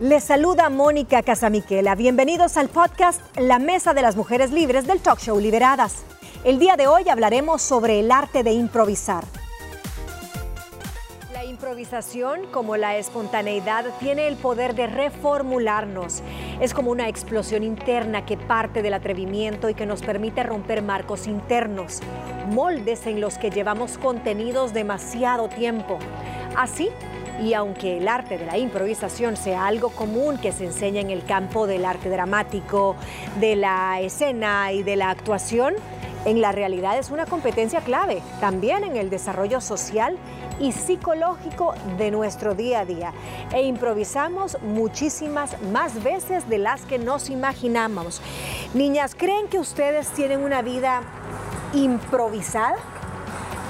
Les saluda Mónica Casamiquela. Bienvenidos al podcast La Mesa de las Mujeres Libres del talk show Liberadas. El día de hoy hablaremos sobre el arte de improvisar. La improvisación, como la espontaneidad, tiene el poder de reformularnos. Es como una explosión interna que parte del atrevimiento y que nos permite romper marcos internos, moldes en los que llevamos contenidos demasiado tiempo. Así, y aunque el arte de la improvisación sea algo común que se enseña en el campo del arte dramático, de la escena y de la actuación, en la realidad es una competencia clave también en el desarrollo social y psicológico de nuestro día a día. E improvisamos muchísimas más veces de las que nos imaginamos. Niñas, ¿creen que ustedes tienen una vida improvisada?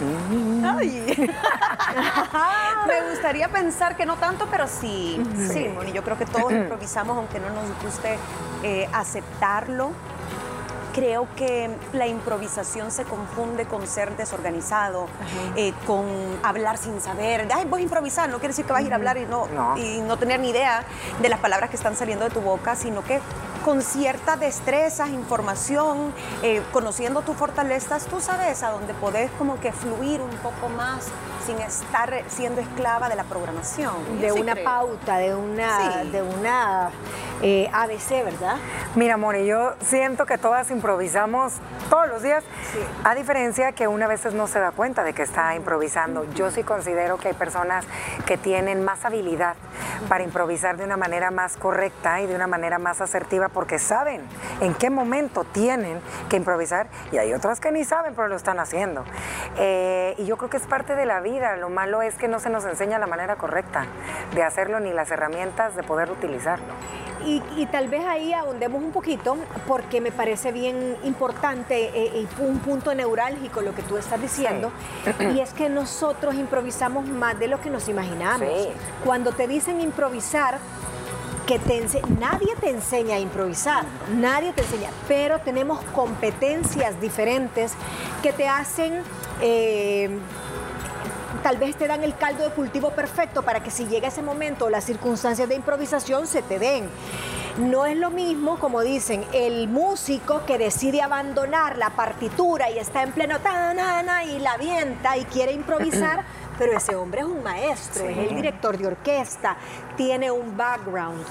Me gustaría pensar que no tanto, pero sí, sí, Moni, yo creo que todos improvisamos, aunque no nos guste eh, aceptarlo. Creo que la improvisación se confunde con ser desorganizado, eh, con hablar sin saber. Ay, voy a improvisar, no quiere decir que vas a ir a hablar y no, y no tener ni idea de las palabras que están saliendo de tu boca, sino que con cierta destreza, información, eh, conociendo tus fortalezas, tú sabes a dónde podés como que fluir un poco más sin estar siendo esclava de la programación. De una pauta, de una, de una eh, ABC, ¿verdad? Mira, Moni, yo siento que todas improvisamos todos los días, a diferencia que una veces no se da cuenta de que está improvisando. Yo sí considero que hay personas que tienen más habilidad para improvisar de una manera más correcta y de una manera más asertiva porque saben en qué momento tienen que improvisar y hay otras que ni saben pero lo están haciendo. Eh, y yo creo que es parte de la vida, lo malo es que no se nos enseña la manera correcta de hacerlo ni las herramientas de poder utilizarlo. Y, tal vez ahí ahondemos un poquito porque me parece bien importante eh, y un punto neurálgico lo que tú estás diciendo y es que nosotros improvisamos más de lo que nos imaginamos. Cuando te dicen improvisar, que te nadie te enseña a improvisar, nadie te enseña, pero tenemos competencias diferentes que te hacen... Eh, tal vez te dan el caldo de cultivo perfecto para que si llega ese momento las circunstancias de improvisación se te den. No es lo mismo, como dicen, el músico que decide abandonar la partitura y está en pleno tanana y la avienta y quiere improvisar, pero ese hombre es un maestro, es el director de orquesta, tiene un background.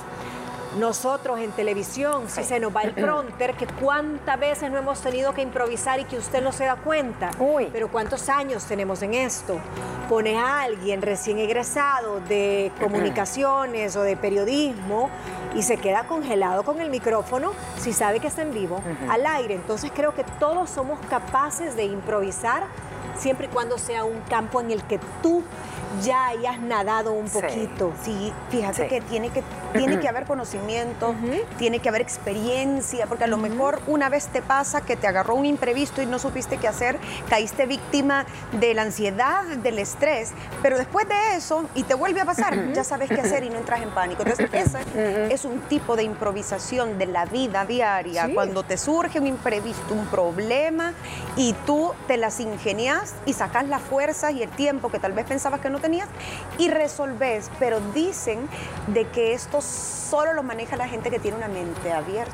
Nosotros en televisión, si se nos va el pronter, que cuántas veces no hemos tenido que improvisar y que usted no se da cuenta. Uy. Pero cuántos años tenemos en esto. Pone a alguien recién egresado de comunicaciones o de periodismo y se queda congelado con el micrófono si sabe que está en vivo, al aire. Entonces creo que todos somos capaces de improvisar siempre y cuando sea un campo en el que tú ya hayas nadado un poquito. Sí, fíjate que tiene que tiene que haber conocimiento, tiene que haber experiencia, porque a lo mejor una vez te pasa que te agarró un imprevisto y no supiste qué hacer, caíste víctima de la ansiedad, del estrés, pero después de eso, y te vuelve a pasar, ya sabes qué hacer y no entras en pánico. Entonces, ese es un tipo de improvisación de la vida diaria, cuando te surge un imprevisto, un problema, y tú te las ingenias y sacas las fuerzas y el tiempo que tal vez pensabas que no tenías y resolves, pero dicen de que esto solo lo maneja la gente que tiene una mente abierta.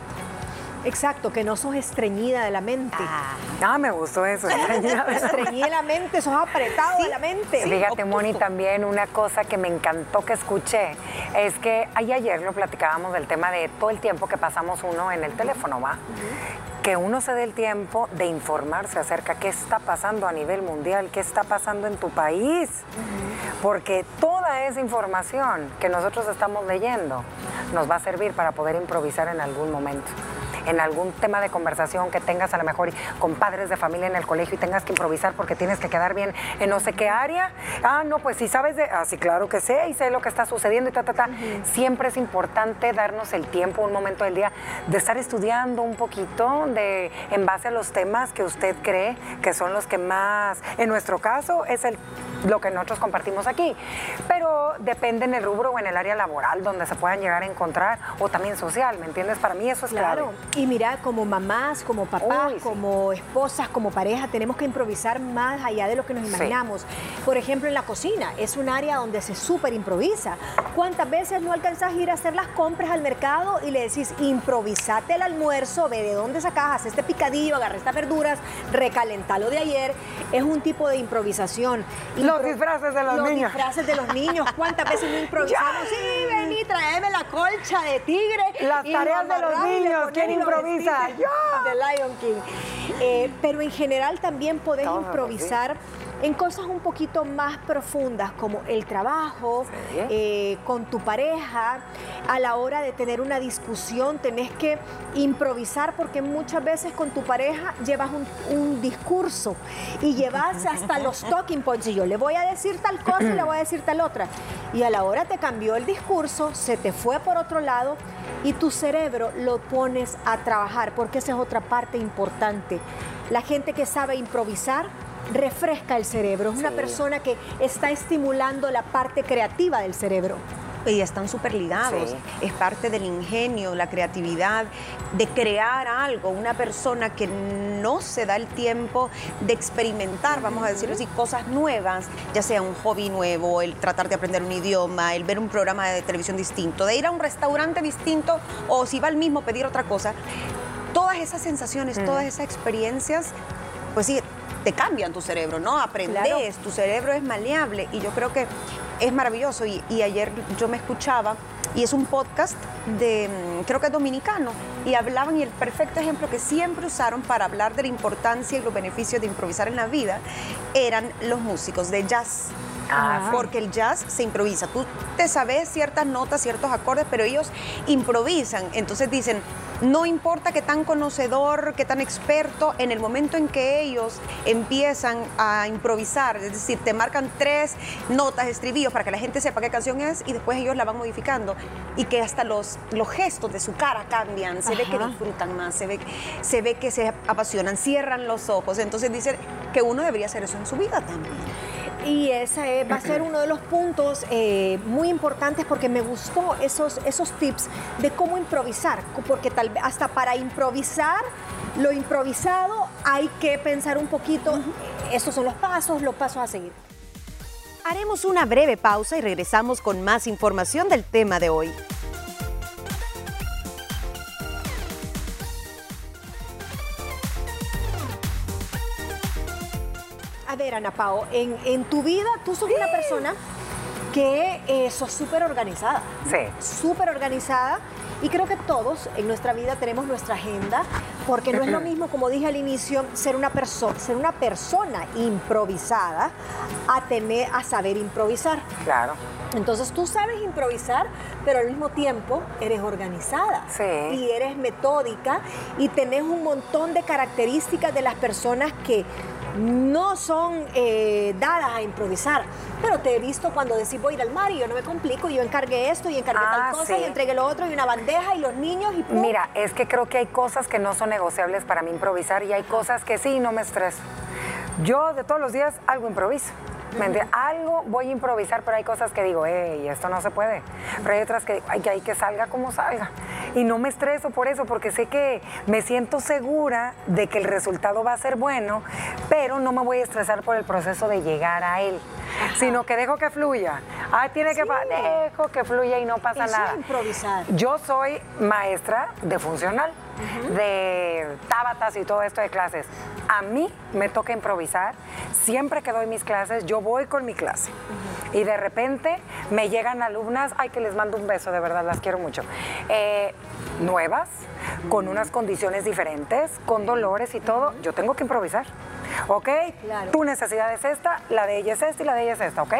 Exacto, que no sos estreñida de la mente. Ah, ah me gustó eso, estreñida, estreñida de la mente, sos apretado de la mente. Fíjate, Moni, también una cosa que me encantó que escuché es que ayer lo platicábamos del tema de todo el tiempo que pasamos uno en el teléfono, ¿va? Que uno se dé el tiempo de informarse acerca de qué está pasando a nivel mundial, qué está pasando en tu país, porque toda esa información que nosotros estamos leyendo nos va a servir para poder improvisar en algún momento en algún tema de conversación que tengas a lo mejor con padres de familia en el colegio y tengas que improvisar porque tienes que quedar bien en no sé qué área. Ah, no, pues si sabes de, ah, sí, claro que sé y sé lo que está sucediendo y ta, ta, ta. Siempre es importante darnos el tiempo, un momento del día, de estar estudiando un poquito de, en base a los temas que usted cree que son los que más, en nuestro caso, es el lo que nosotros compartimos aquí. Pero depende en el rubro o en el área laboral donde se puedan llegar a encontrar o también social, ¿me entiendes? Para mí eso es claro. Y mira, como mamás, como papás, como esposas, como pareja, tenemos que improvisar más allá de lo que nos imaginamos. Por ejemplo, en la cocina, es un área donde se súper improvisa. ¿Cuántas veces no alcanzas a ir a hacer las compras al mercado y le decís, improvisate el almuerzo, ve de dónde sacas, este picadillo, agarra estas verduras, recalentalo de ayer? Es un tipo de improvisación. los disfraces de los, niños. Los disfraces de los niños. ¿Cuántas veces no improvisamos? Sí, vení, tráeme la colcha de tigre. Las tareas de los niños. ¿Quién improvisa? Yo. De Lion King. Eh, pero en general también podés improvisar en cosas un poquito más profundas como el trabajo, eh, con tu pareja, a la hora de tener una discusión tenés que improvisar porque muchas veces con tu pareja llevas un, discurso y llevas hasta los talking points y yo le voy a decir tal cosa y le voy a decir tal otra. Y a la hora te cambió el discurso, se te fue por otro lado y tu cerebro lo pones a trabajar porque esa es otra parte importante. La gente que sabe improvisar refresca el cerebro, es una persona que está estimulando la parte creativa del cerebro. Y están súper ligados, es parte del ingenio, la creatividad, de crear algo. Una persona que no se da el tiempo de experimentar, vamos a decirlo así, cosas nuevas, ya sea un hobby nuevo, el tratar de aprender un idioma, el ver un programa de televisión distinto, de ir a un restaurante distinto o si va al mismo pedir otra cosa. Todas esas sensaciones, todas esas experiencias, pues sí, te cambian tu cerebro, ¿no? Aprendes, tu cerebro es maleable y yo creo que es maravilloso. Y, ayer yo me escuchaba y es un podcast de, mm, creo que es dominicano, y hablaban y el perfecto ejemplo que siempre usaron para hablar de la importancia y los beneficios de improvisar en la vida eran los músicos de jazz. Ah, porque el jazz se improvisa. Tú te sabes ciertas notas, ciertos acordes, pero ellos improvisan. Entonces dicen, no importa qué tan conocedor, qué tan experto, en el momento en que ellos empiezan a improvisar, es decir, te marcan tres notas, estribillos para que la gente sepa qué canción es y después ellos la van modificando y que hasta los, los gestos de su cara cambian, se ve que disfrutan más, se ve, se ve que se apasionan, cierran los ojos. Entonces dicen que uno debería hacer eso en su vida también. Y ese va a ser uno de los puntos eh, muy importantes porque me gustó esos, esos tips de cómo improvisar, porque tal vez hasta para improvisar lo improvisado hay que pensar un poquito, esos son los pasos, los pasos a seguir. Haremos una breve pausa y regresamos con más información del tema de hoy. Ver, Ana Pao, en, en tu vida tú sos una persona que eh, sos súper organizada. Sí. Súper organizada. Y creo que todos en nuestra vida tenemos nuestra agenda, porque no es lo mismo, como dije al inicio, ser una, persona ser una persona improvisada a, tener, a saber improvisar. Claro. Entonces tú sabes improvisar, pero al mismo tiempo eres organizada sí. y eres metódica y tenés un montón de características de las personas que no son eh, dadas a improvisar. Pero te he visto cuando decís voy a ir al mar y yo no me complico, yo encargué esto y encargué tal ah, cosa y entregué lo otro y una bandeja y los niños y Mira, es que creo que hay cosas que no son negociables para mí improvisar y hay cosas que sí, no me estreso. Yo de todos los días algo improviso. Algo voy a improvisar, pero hay cosas que digo, hey, esto no se puede. Pero hay otras que hay, hay que salga como salga. Y no me estreso por eso, porque sé que me siento segura de que el resultado va a ser bueno, pero no me voy a estresar por el proceso de llegar a él, sino que dejo que fluya. Ah, tiene que dejo que fluya y no pasa nada. improvisar. Yo soy maestra de funcional de tábatas y todo esto de clases. A mí me toca improvisar. Siempre que doy mis clases, yo voy con mi clase. Y de repente me llegan alumnas, ay, que les mando un beso, de verdad, las quiero mucho. Eh, nuevas, con unas condiciones diferentes, con dolores y todo. Yo tengo que improvisar. ¿Ok? Tu necesidad es esta, la de ella es esta y la de ella es esta, ¿ok?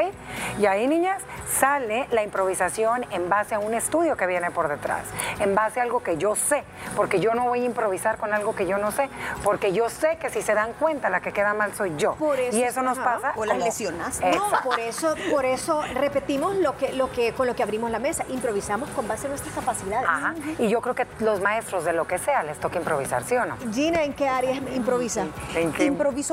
Y ahí, niñas, sale la improvisación en base a un estudio que viene por detrás, en base a algo que yo sé, porque yo no voy a improvisar con algo que yo no sé, porque yo sé que si se dan cuenta la que queda mal soy yo. y eso nos pasa. O las lesionas. No, por eso, por eso repetimos lo que, lo que, con lo que abrimos la mesa. Improvisamos con base a nuestras capacidades. Ajá. Y yo creo que los maestros de lo que sea les toca improvisar, ¿sí o no? Gina, ¿en qué áreas improvisa? ¿En qué?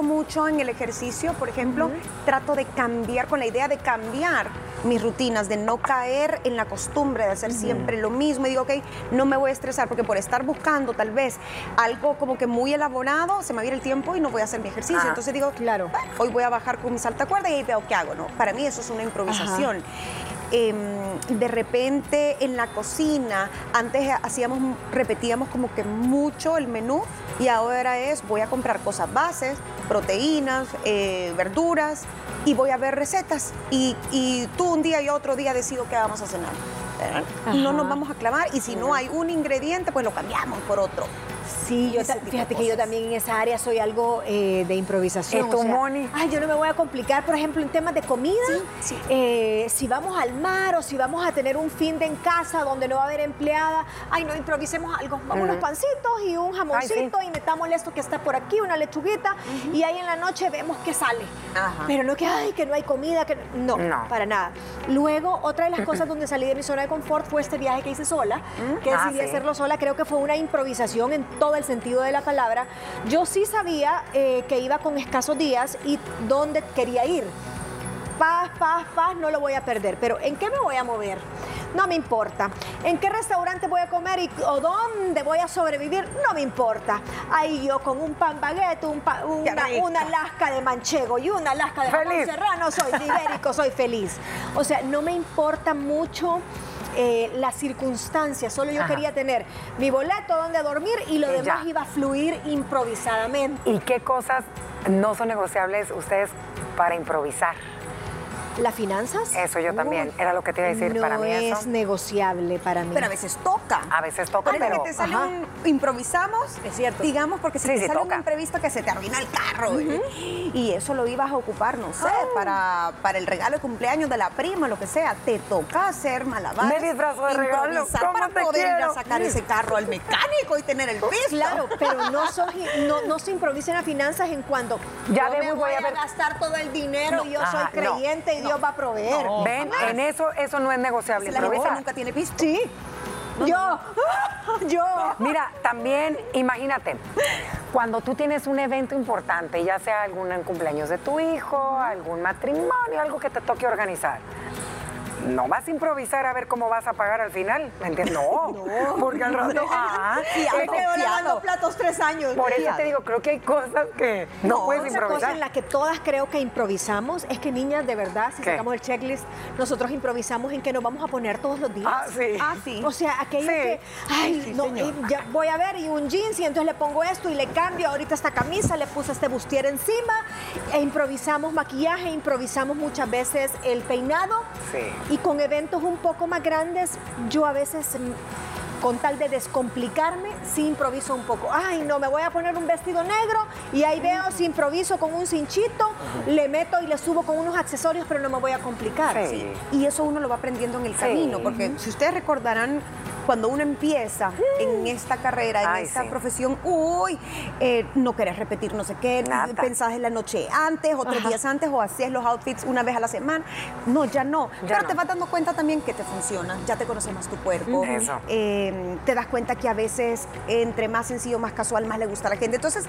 Mucho en el ejercicio, por ejemplo, trato de cambiar con la idea de cambiar mis rutinas, de no caer en la costumbre de hacer siempre lo mismo. Y digo, ok, no me voy a estresar porque por estar buscando tal vez algo como que muy elaborado, se me va a ir el tiempo y no voy a hacer mi ejercicio. Ah. Entonces digo, Claro. "Ah, hoy voy a bajar con mi saltacuerda y ahí veo qué hago, ¿no? Para mí eso es una improvisación. Em, de repente en la cocina, antes hacíamos, repetíamos como que mucho el menú y ahora es voy a comprar cosas bases, proteínas, eh, verduras y voy a ver recetas y, y tú un día y otro día decido qué vamos a cenar. No nos vamos a clavar y si no hay un ingrediente pues lo cambiamos por otro. Sí, yo fíjate que yo también en esa área soy algo eh, de improvisación. ¿Y tú, Moni? Ay, yo no me voy a complicar, por ejemplo, en temas de comida. Sí, sí. eh, si vamos al mar o si vamos a tener un fin de en casa donde no va a haber empleada, ay, no, improvisemos algo. Vamos unos pancitos y un jamoncito y metámosle esto que está por aquí, una lechuguita, y ahí en la noche vemos qué sale. Ajá. Pero no que, ay, que no hay comida, que no, No. para nada. Luego, otra de las cosas donde salí de mi zona de confort fue este viaje que hice sola, que Ah, decidí sí. hacerlo sola. Creo que fue una improvisación en todo el sentido de la palabra. Yo sí sabía eh, que iba con escasos días y dónde quería ir. Paz, paz, paz, no lo voy a perder. Pero ¿en qué me voy a mover? No me importa. ¿En qué restaurante voy a comer y, o dónde voy a sobrevivir? No me importa. Ahí yo con un pan baguette, un pa- una, una lasca de manchego y una lasca de jamón serrano, soy ibérico, soy feliz. O sea, no me importa mucho eh, las circunstancias, solo yo Ajá. quería tener mi boleto donde dormir y lo Y demás ya. iba a fluir improvisadamente. ¿Y qué cosas no son negociables ustedes para improvisar? ¿Las finanzas? Eso yo también, era lo que te iba a decir, no para mí es eso. negociable para mí. Pero a veces toca. A veces toca, pero... que te sale Ajá. un improvisamos, Es cierto. digamos, porque si Sí, te sí, sale toca. un imprevisto que se te arruina el carro ¿eh? y eso lo ibas a ocupar, no sé, Ah. para, para el regalo de cumpleaños de la prima, lo que sea, te toca hacer malabares. Me disfrazo de regalo, improvisar ¿cómo para te poder ir a sacar ese carro al mecánico y tener el piso. Claro, pero no, sos- no, no se improvisen las finanzas en cuando Ya yo me voy voy a a, ver- gastar todo el dinero y yo Ajá, soy no, creyente y Dios va a proveer. No. Ven, jamás. en eso, eso no es negociable. La gente nunca tiene pisto. Sí. yo, yo. Mira, también imagínate, cuando tú tienes un evento importante, ya sea algún cumpleaños de tu hijo, algún matrimonio, algo que te toque organizar. No vas a improvisar a ver cómo vas a pagar al final, ¿me entiendes? No, porque al rato, ah, Sí, Me quedo lavando platos tres años. por eso te digo, creo que hay cosas que no, puedes Otra cosa improvisar. en la que todas creo que improvisamos es que niñas, de verdad, si ¿Qué? sacamos el checklist, nosotros improvisamos en que nos vamos a poner todos los días. Ah, sí. Ah, sí. O sea, aquello Sí. que, ay, Sí, no, eh, ya voy a ver y un jeans y entonces le pongo esto y le cambio ahorita esta camisa, le puse este bustier encima e improvisamos maquillaje, improvisamos muchas veces el peinado Sí. y con eventos un poco más grandes yo a veces mm, con tal de descomplicarme, sí improviso un poco. Ay, no, me voy a poner un vestido negro y ahí veo si improviso con un cinchito, le meto y le subo con unos accesorios, pero no me voy a complicar. Sí. Y eso uno lo va aprendiendo en el Sí. camino, porque si ustedes recordarán, cuando uno empieza en esta carrera, en Ay, esta sí. profesión, uy, eh, no querés repetir no sé qué, Nada. pensás en la noche antes, otros Ajá. días antes, o hacías los outfits una vez a la semana. No, ya no. Ya Pero no. te vas dando cuenta también que te funciona, ya te conoces más tu cuerpo. Eso. Eh, te das cuenta que a veces entre más sencillo, más casual, más le gusta a la gente. Entonces,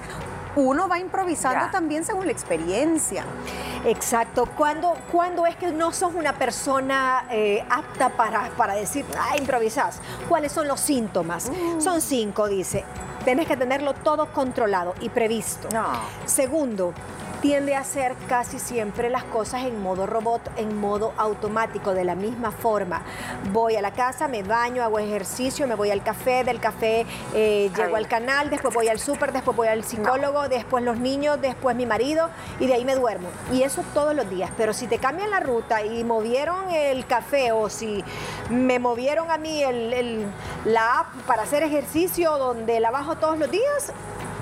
uno va improvisando Ya. también según la experiencia. Exacto. ¿Cuándo, cuándo es que no sos una persona eh, apta para, para decir, ah, improvisás? ¿Cuáles son los síntomas? Son cinco, dice. Tienes que tenerlo todo controlado y previsto. No. Segundo, tiende a hacer casi siempre las cosas en modo robot, en modo automático, de la misma forma. Voy a la casa, me baño, hago ejercicio, me voy al café, del café eh, llego Ay. al canal, después voy al súper, después voy al psicólogo, después los niños, después mi marido y de ahí me duermo. Y eso todos los días. Pero si te cambian la ruta y movieron el café o si me movieron a mí el- el- la app para hacer ejercicio donde la bajo todos los días,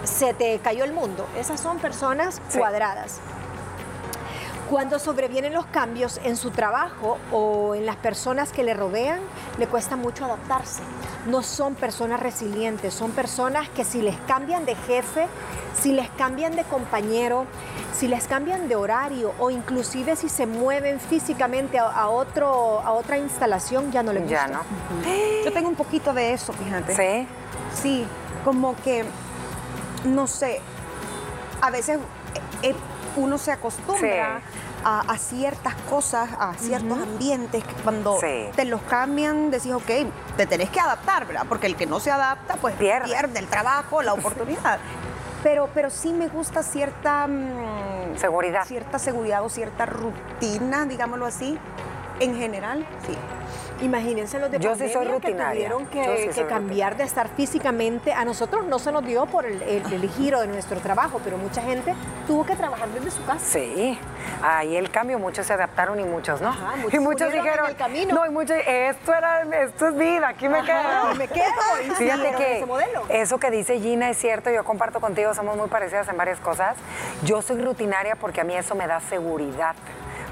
se te cayó el mundo. Esas son personas Sí. cuadradas. Cuando sobrevienen los cambios en su trabajo o en las personas que le rodean, le cuesta mucho adaptarse. No son personas resilientes, son personas que si les cambian de jefe, si les cambian de compañero, si les cambian de horario o inclusive si se mueven físicamente a, a otro, a otra instalación, ya no les gusta. Ya, ¿no? Yo tengo un poquito de eso, fíjate. Sí. Sí, como que, no sé, a veces eh, uno se acostumbra Sí. a, a ciertas cosas, a ciertos ambientes que cuando Sí. te los cambian decís, ok, te tenés que adaptar, ¿verdad? Porque el que no se adapta, pues Pierde. pierde, el trabajo, la oportunidad. Pero, pero sí me gusta cierta... mm, Seguridad. Cierta seguridad o cierta rutina, digámoslo así, en general, sí. Imagínense los de Yo sí soy que tuvieron que, sí que soy cambiar de estar físicamente. A nosotros no se nos dio por el, el- el giro de nuestro trabajo, pero mucha gente tuvo que trabajar desde su casa. Sí, ahí el cambio, muchos se adaptaron y muchos no. Ajá, muchos y muchos dijeron, el camino. no, y muchos, esto, era, esto es vida, aquí me Ajá, quedo. me quedo, y Fíjate que ese modelo. eso que dice Gina es cierto, yo comparto contigo, somos muy parecidas en varias cosas. Yo soy rutinaria porque a mí eso me da seguridad.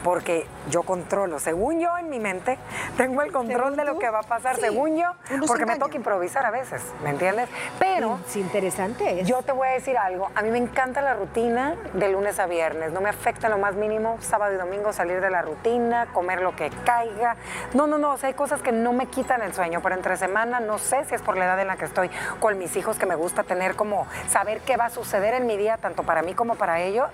Porque yo controlo, según yo en mi mente, tengo el control de lo que va a pasar, sí, según yo, porque me toca improvisar a veces, ¿me entiendes? Pero Sí, interesante es. yo te voy a decir algo. A mí me encanta la rutina de lunes a viernes. No me afecta lo más mínimo sábado y domingo salir de la rutina, comer lo que caiga. No, no, no. O sea, hay cosas que no me quitan el sueño. Pero entre semana no sé si es por la edad en la que estoy con mis hijos que me gusta tener como saber qué va a suceder en mi día, tanto para mí como para ellos.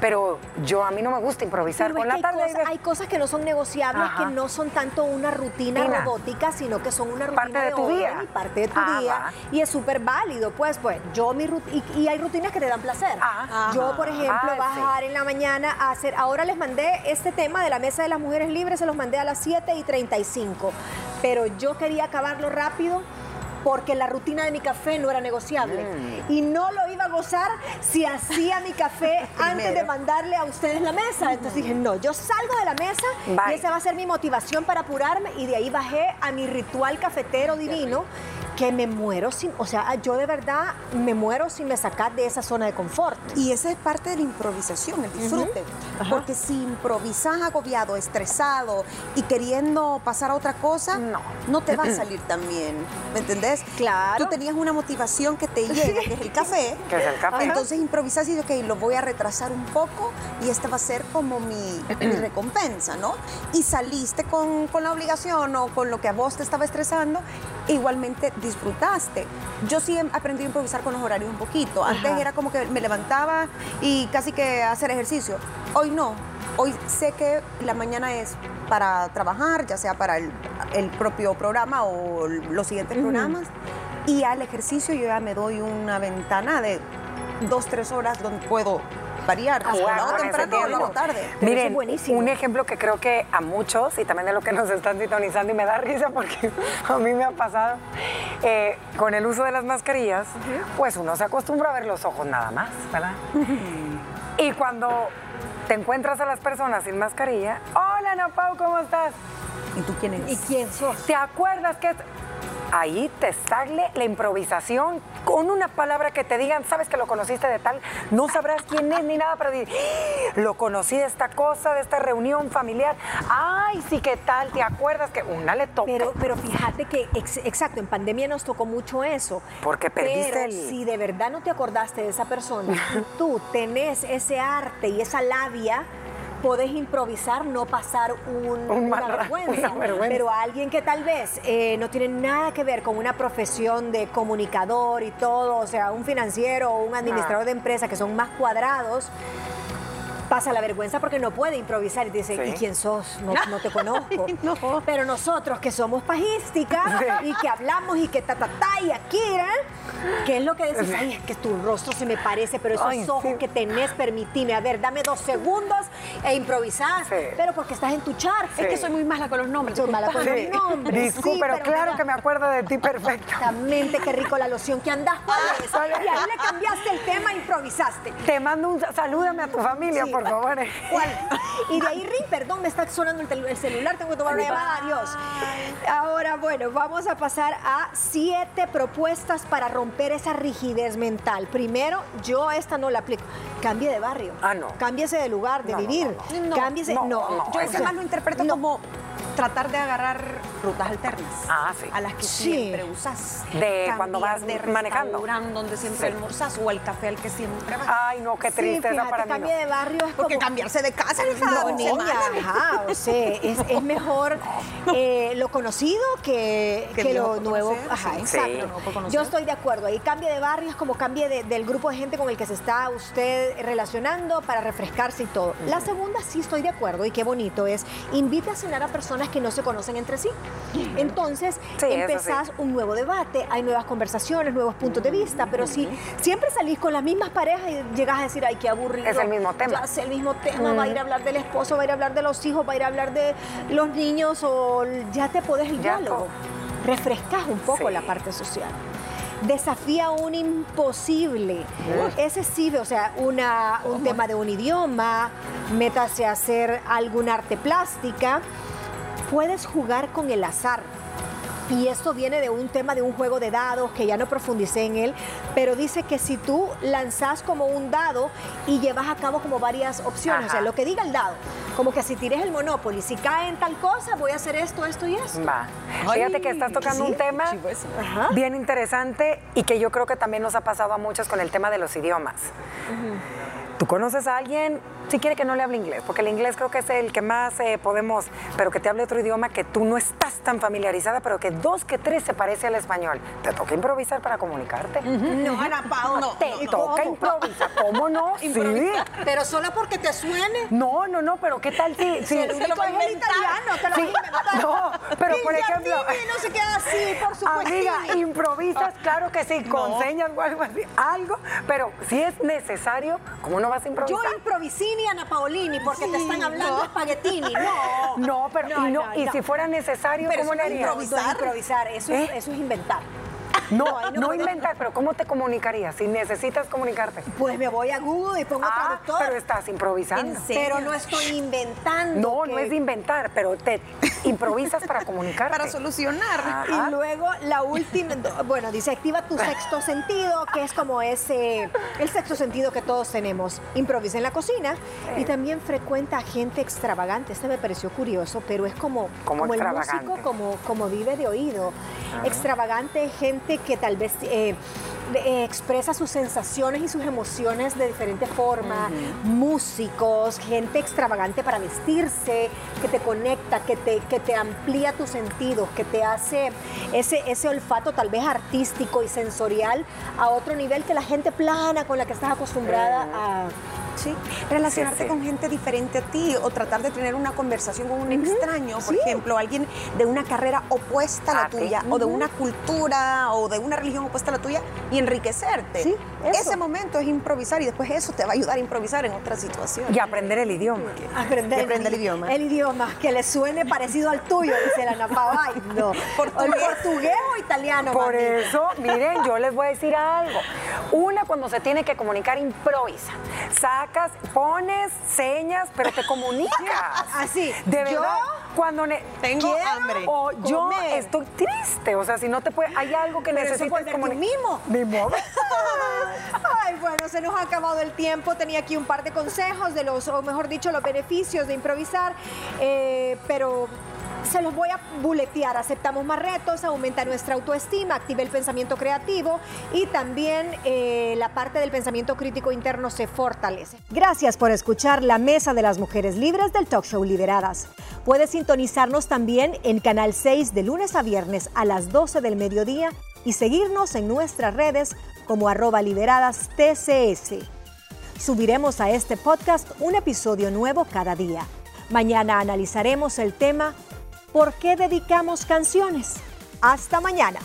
Pero yo a mí no me gusta improvisar. Pero con es la hay, cosas, de- hay cosas que no son negociables, Ajá. que no son tanto una rutina Rutina. robótica, sino que son una rutina Parte de tu orden día. y parte de tu Ah, día. Y es súper válido, pues, pues, yo mi rut- y, y hay rutinas que te dan placer. Ah, yo, por ejemplo, ah, bajar en la mañana a hacer, ahora les mandé este tema de la mesa de las mujeres libres, se los mandé a las 7 y 35, pero yo quería acabarlo rápido. Porque la rutina de mi café no era negociable. Mm. Y no lo iba a gozar si hacía mi café antes de mandarle a ustedes la mesa. Entonces dije, no, yo salgo de la mesa Bye. y esa va a ser mi motivación para apurarme. Y de ahí bajé a mi ritual cafetero divino, que me muero sin, o sea, yo de verdad me muero si me sacas de esa zona de confort. Y esa es parte de la improvisación, el disfrute. Porque si improvisas agobiado, estresado y queriendo pasar a otra cosa, No. te va a salir tan bien. ¿Me entendés? Claro. Tú tenías una motivación que te llena, que es el café. Que es el café. Entonces improvisas y dices, ok, lo voy a retrasar un poco y esta va a ser como mi, mi recompensa, ¿no? Y saliste con, con la obligación o con lo que a vos te estaba estresando, igualmente disfrutaste. Yo sí he aprendido a improvisar con los horarios un poquito. Antes Ajá. era como que me levantaba y casi que hacer ejercicio. Hoy no. Hoy sé que la mañana es para trabajar, ya sea para el, el propio programa o los siguientes programas. Y al ejercicio yo ya me doy una ventana de dos, tres horas donde puedo variar. Jugar con ese temprano o tiempo. tarde. Eso es Miren, buenísimo. un ejemplo que creo que a muchos, y también de lo que nos están sintonizando, y me da risa porque a mí me ha pasado, eh, con el uso de las mascarillas, pues uno se acostumbra a ver los ojos nada más, ¿verdad? y cuando te encuentras a las personas sin mascarilla, hola Ana Pau, ¿cómo estás? ¿Y tú quién eres? ¿Y quién sos? ¿Te acuerdas que es- ahí te sale la improvisación con una palabra que te digan, sabes que lo conociste de tal, no sabrás quién es ni nada, pero di, "Ah, lo conocí de esta cosa, de esta reunión familiar. Ay, sí, ¿qué tal? ¿Te acuerdas que una le toca? Pero, pero fíjate que, ex- exacto, en pandemia nos tocó mucho eso. Porque perdiste Pero el- si de verdad no te acordaste de esa persona, tú tenés ese arte y esa labia, podés improvisar, no pasar un- Un una, vergüenza. una vergüenza. Pero alguien que tal vez eh, no tiene nada que ver con una profesión de comunicador y todo, o sea, un financiero o un administrador Ah. de empresa que son más cuadrados, pasa la vergüenza porque no puede improvisar y dice, Sí. ¿y quién sos? No, no te conozco. No. Pero nosotros que somos pajísticas y que hablamos y que ta, ta, ta, y aquí, ¿eh? ¿qué es lo que decís? Ay, es que tu rostro se me parece, pero esos Ay, ojos sí. que tenés, permitime, a ver, dame dos segundos e improvisás, Sí. pero porque estás en tu char. Sí. Es que soy muy mala con los nombres. Soy mala con Sí. los nombres. Discul- sí, pero, claro mira, que me acuerdo de ti perfecto. Exactamente, qué rico la loción que andas por eso. Y ahí le cambiaste el tema e improvisaste. Te mando un salúdame a tu familia, Sí. Por favor. ¿Cuál? Y de ahí, ring, perdón, me está sonando el, el celular, tengo que tomar una llamada, adiós. Ahora, bueno, vamos a pasar a siete propuestas para romper esa rigidez mental. Primero, yo esta no la aplico. Cambie de barrio. Ah, no. Cámbiese de lugar, de No, vivir. no, no. Cámbiese, No, no. no, Yo ese más lo interpreto no. como tratar de agarrar rutas alternas. Ah, sí. A las que Sí. siempre usas. De cuando vas de manejando. restaurante donde siempre Sí. almorzas o al café al que siempre vas. Ay, no, qué Sí, tristeza fíjate, para mí. no. de barrio es Porque como... cambiarse de casa en No, cada niña, ajá, o sea, es, es mejor eh, lo conocido que, Que lo nuevo. conocer, Ajá, sí. exacto. Sí. Yo estoy de acuerdo. Ahí cambie de barrio es como cambie de- del grupo de gente con el que se está usted relacionando para refrescarse y todo. La segunda sí estoy de acuerdo y qué bonito es invite a cenar a personas que no se conocen entre sí. Entonces Sí, empezás un nuevo debate, hay nuevas conversaciones, nuevos puntos de vista, pero si siempre salís con las mismas parejas y llegas a decir, ay, qué aburrido. Es el mismo tema. Ya sé el mismo tema, va a ir a hablar del esposo, va a ir a hablar de los hijos, va a ir a hablar de los niños o ya te podés el Ya diálogo. todo. Refrescas un poco Sí. la parte social. Desafía un imposible. Ese sí, o sea, una, un tema de un idioma, métase a hacer algún arte plástica. Puedes jugar con el azar. Y esto viene de un tema de un juego de dados que ya no profundicé en él, pero dice que si tú lanzas como un dado y llevas a cabo como varias opciones, o sea, lo que diga el dado, como que si tires el Monopoly, si cae en tal cosa, voy a hacer esto, esto y esto. Va. Fíjate que estás tocando sí, un tema bien interesante y que yo creo que también nos ha pasado a muchos con el tema de los idiomas. Tú conoces a alguien, si quiere que no le hable inglés, porque el inglés creo que es el que más eh, podemos, pero que te hable otro idioma que tú no estás tan familiarizada, pero que dos que tres se parece al español. Te toca improvisar para comunicarte. No, Ana Pao, no. Te no, toca improvisar, ¿cómo no? Sí. Improvisar. Pero solo porque te suene. No, no, no, pero ¿qué tal si... si el único va a italiano, te lo Sí, vas a no, pero por ejemplo... No se queda así, por supuesto. Amiga, improvisas, claro que sí, con No. señas o algo así, algo, pero si es necesario, ¿cómo no vas a Yo improvisar? improvisini, Ana Paolini, porque te están hablando no. espaguetini. No. No, pero y, no, y si fuera necesario, Pero ¿cómo eso le no harías? improvisar. No es improvisar, eso, es, ¿Eh? eso es inventar. No, no no puedo. inventar, pero ¿cómo te comunicarías si necesitas comunicarte? Pues me voy a Google y pongo Ah, traductor. pero estás improvisando. ¿En serio? Pero no estoy inventando. No, que- no es de inventar, pero te improvisas para comunicarte. Para solucionar. Ajá. Y luego la última, bueno, dice activa tu sexto sentido, que es como ese, el sexto sentido que todos tenemos. Improvisa en la cocina y también frecuenta a gente extravagante. Este me pareció curioso, pero es como, Como el extravagante. músico, como, como vive de oído. Extravagante, gente que tal vez eh, eh, expresa sus sensaciones y sus emociones de diferente forma. Músicos, gente extravagante para vestirse, que te conecta, que te, que te amplía tus sentidos, que te hace ese, ese olfato tal vez artístico y sensorial a otro nivel que la gente plana con la que estás acostumbrada a... Sí, relacionarte Sí, sí. con gente diferente a ti o tratar de tener una conversación con un extraño, por ejemplo, alguien de una carrera opuesta a la A ti. tuya o de una cultura o de una religión opuesta a la tuya y enriquecerte. Sí, eso. Ese momento es improvisar y después eso te va a ayudar a improvisar en otra situación. Y aprender el idioma. Aprender, Y aprender el idioma. El idioma, que le suene parecido al tuyo, dice la Ana Pao. Ay, no. Portugués. O portugués o italiano. Por mami. eso, miren, yo les voy a decir algo. Una, cuando se tiene que comunicar, improvisa. Sacas, pones señas, pero te comunicas. Así, De yo verdad, cuando Tengo quiero hambre. O yo comer. estoy triste. O sea, si no te puede, hay algo que necesitas ser tú Ay, bueno, se nos ha acabado el tiempo. Tenía aquí un par de consejos de los, o mejor dicho, los beneficios de improvisar, eh, pero se los voy a buletear. Aceptamos más retos, aumenta nuestra autoestima, activa el pensamiento creativo y también eh, la parte del pensamiento crítico interno se fortalece. Gracias por escuchar la Mesa de las Mujeres Libres del Talk Show Liberadas. Puedes sintonizarnos también en Canal 6 de lunes a viernes a las 12 del mediodía y seguirnos en nuestras redes como arroba liberadas TCS. Subiremos a este podcast un episodio nuevo cada día. Mañana analizaremos el tema ¿Por qué dedicamos canciones? Hasta mañana.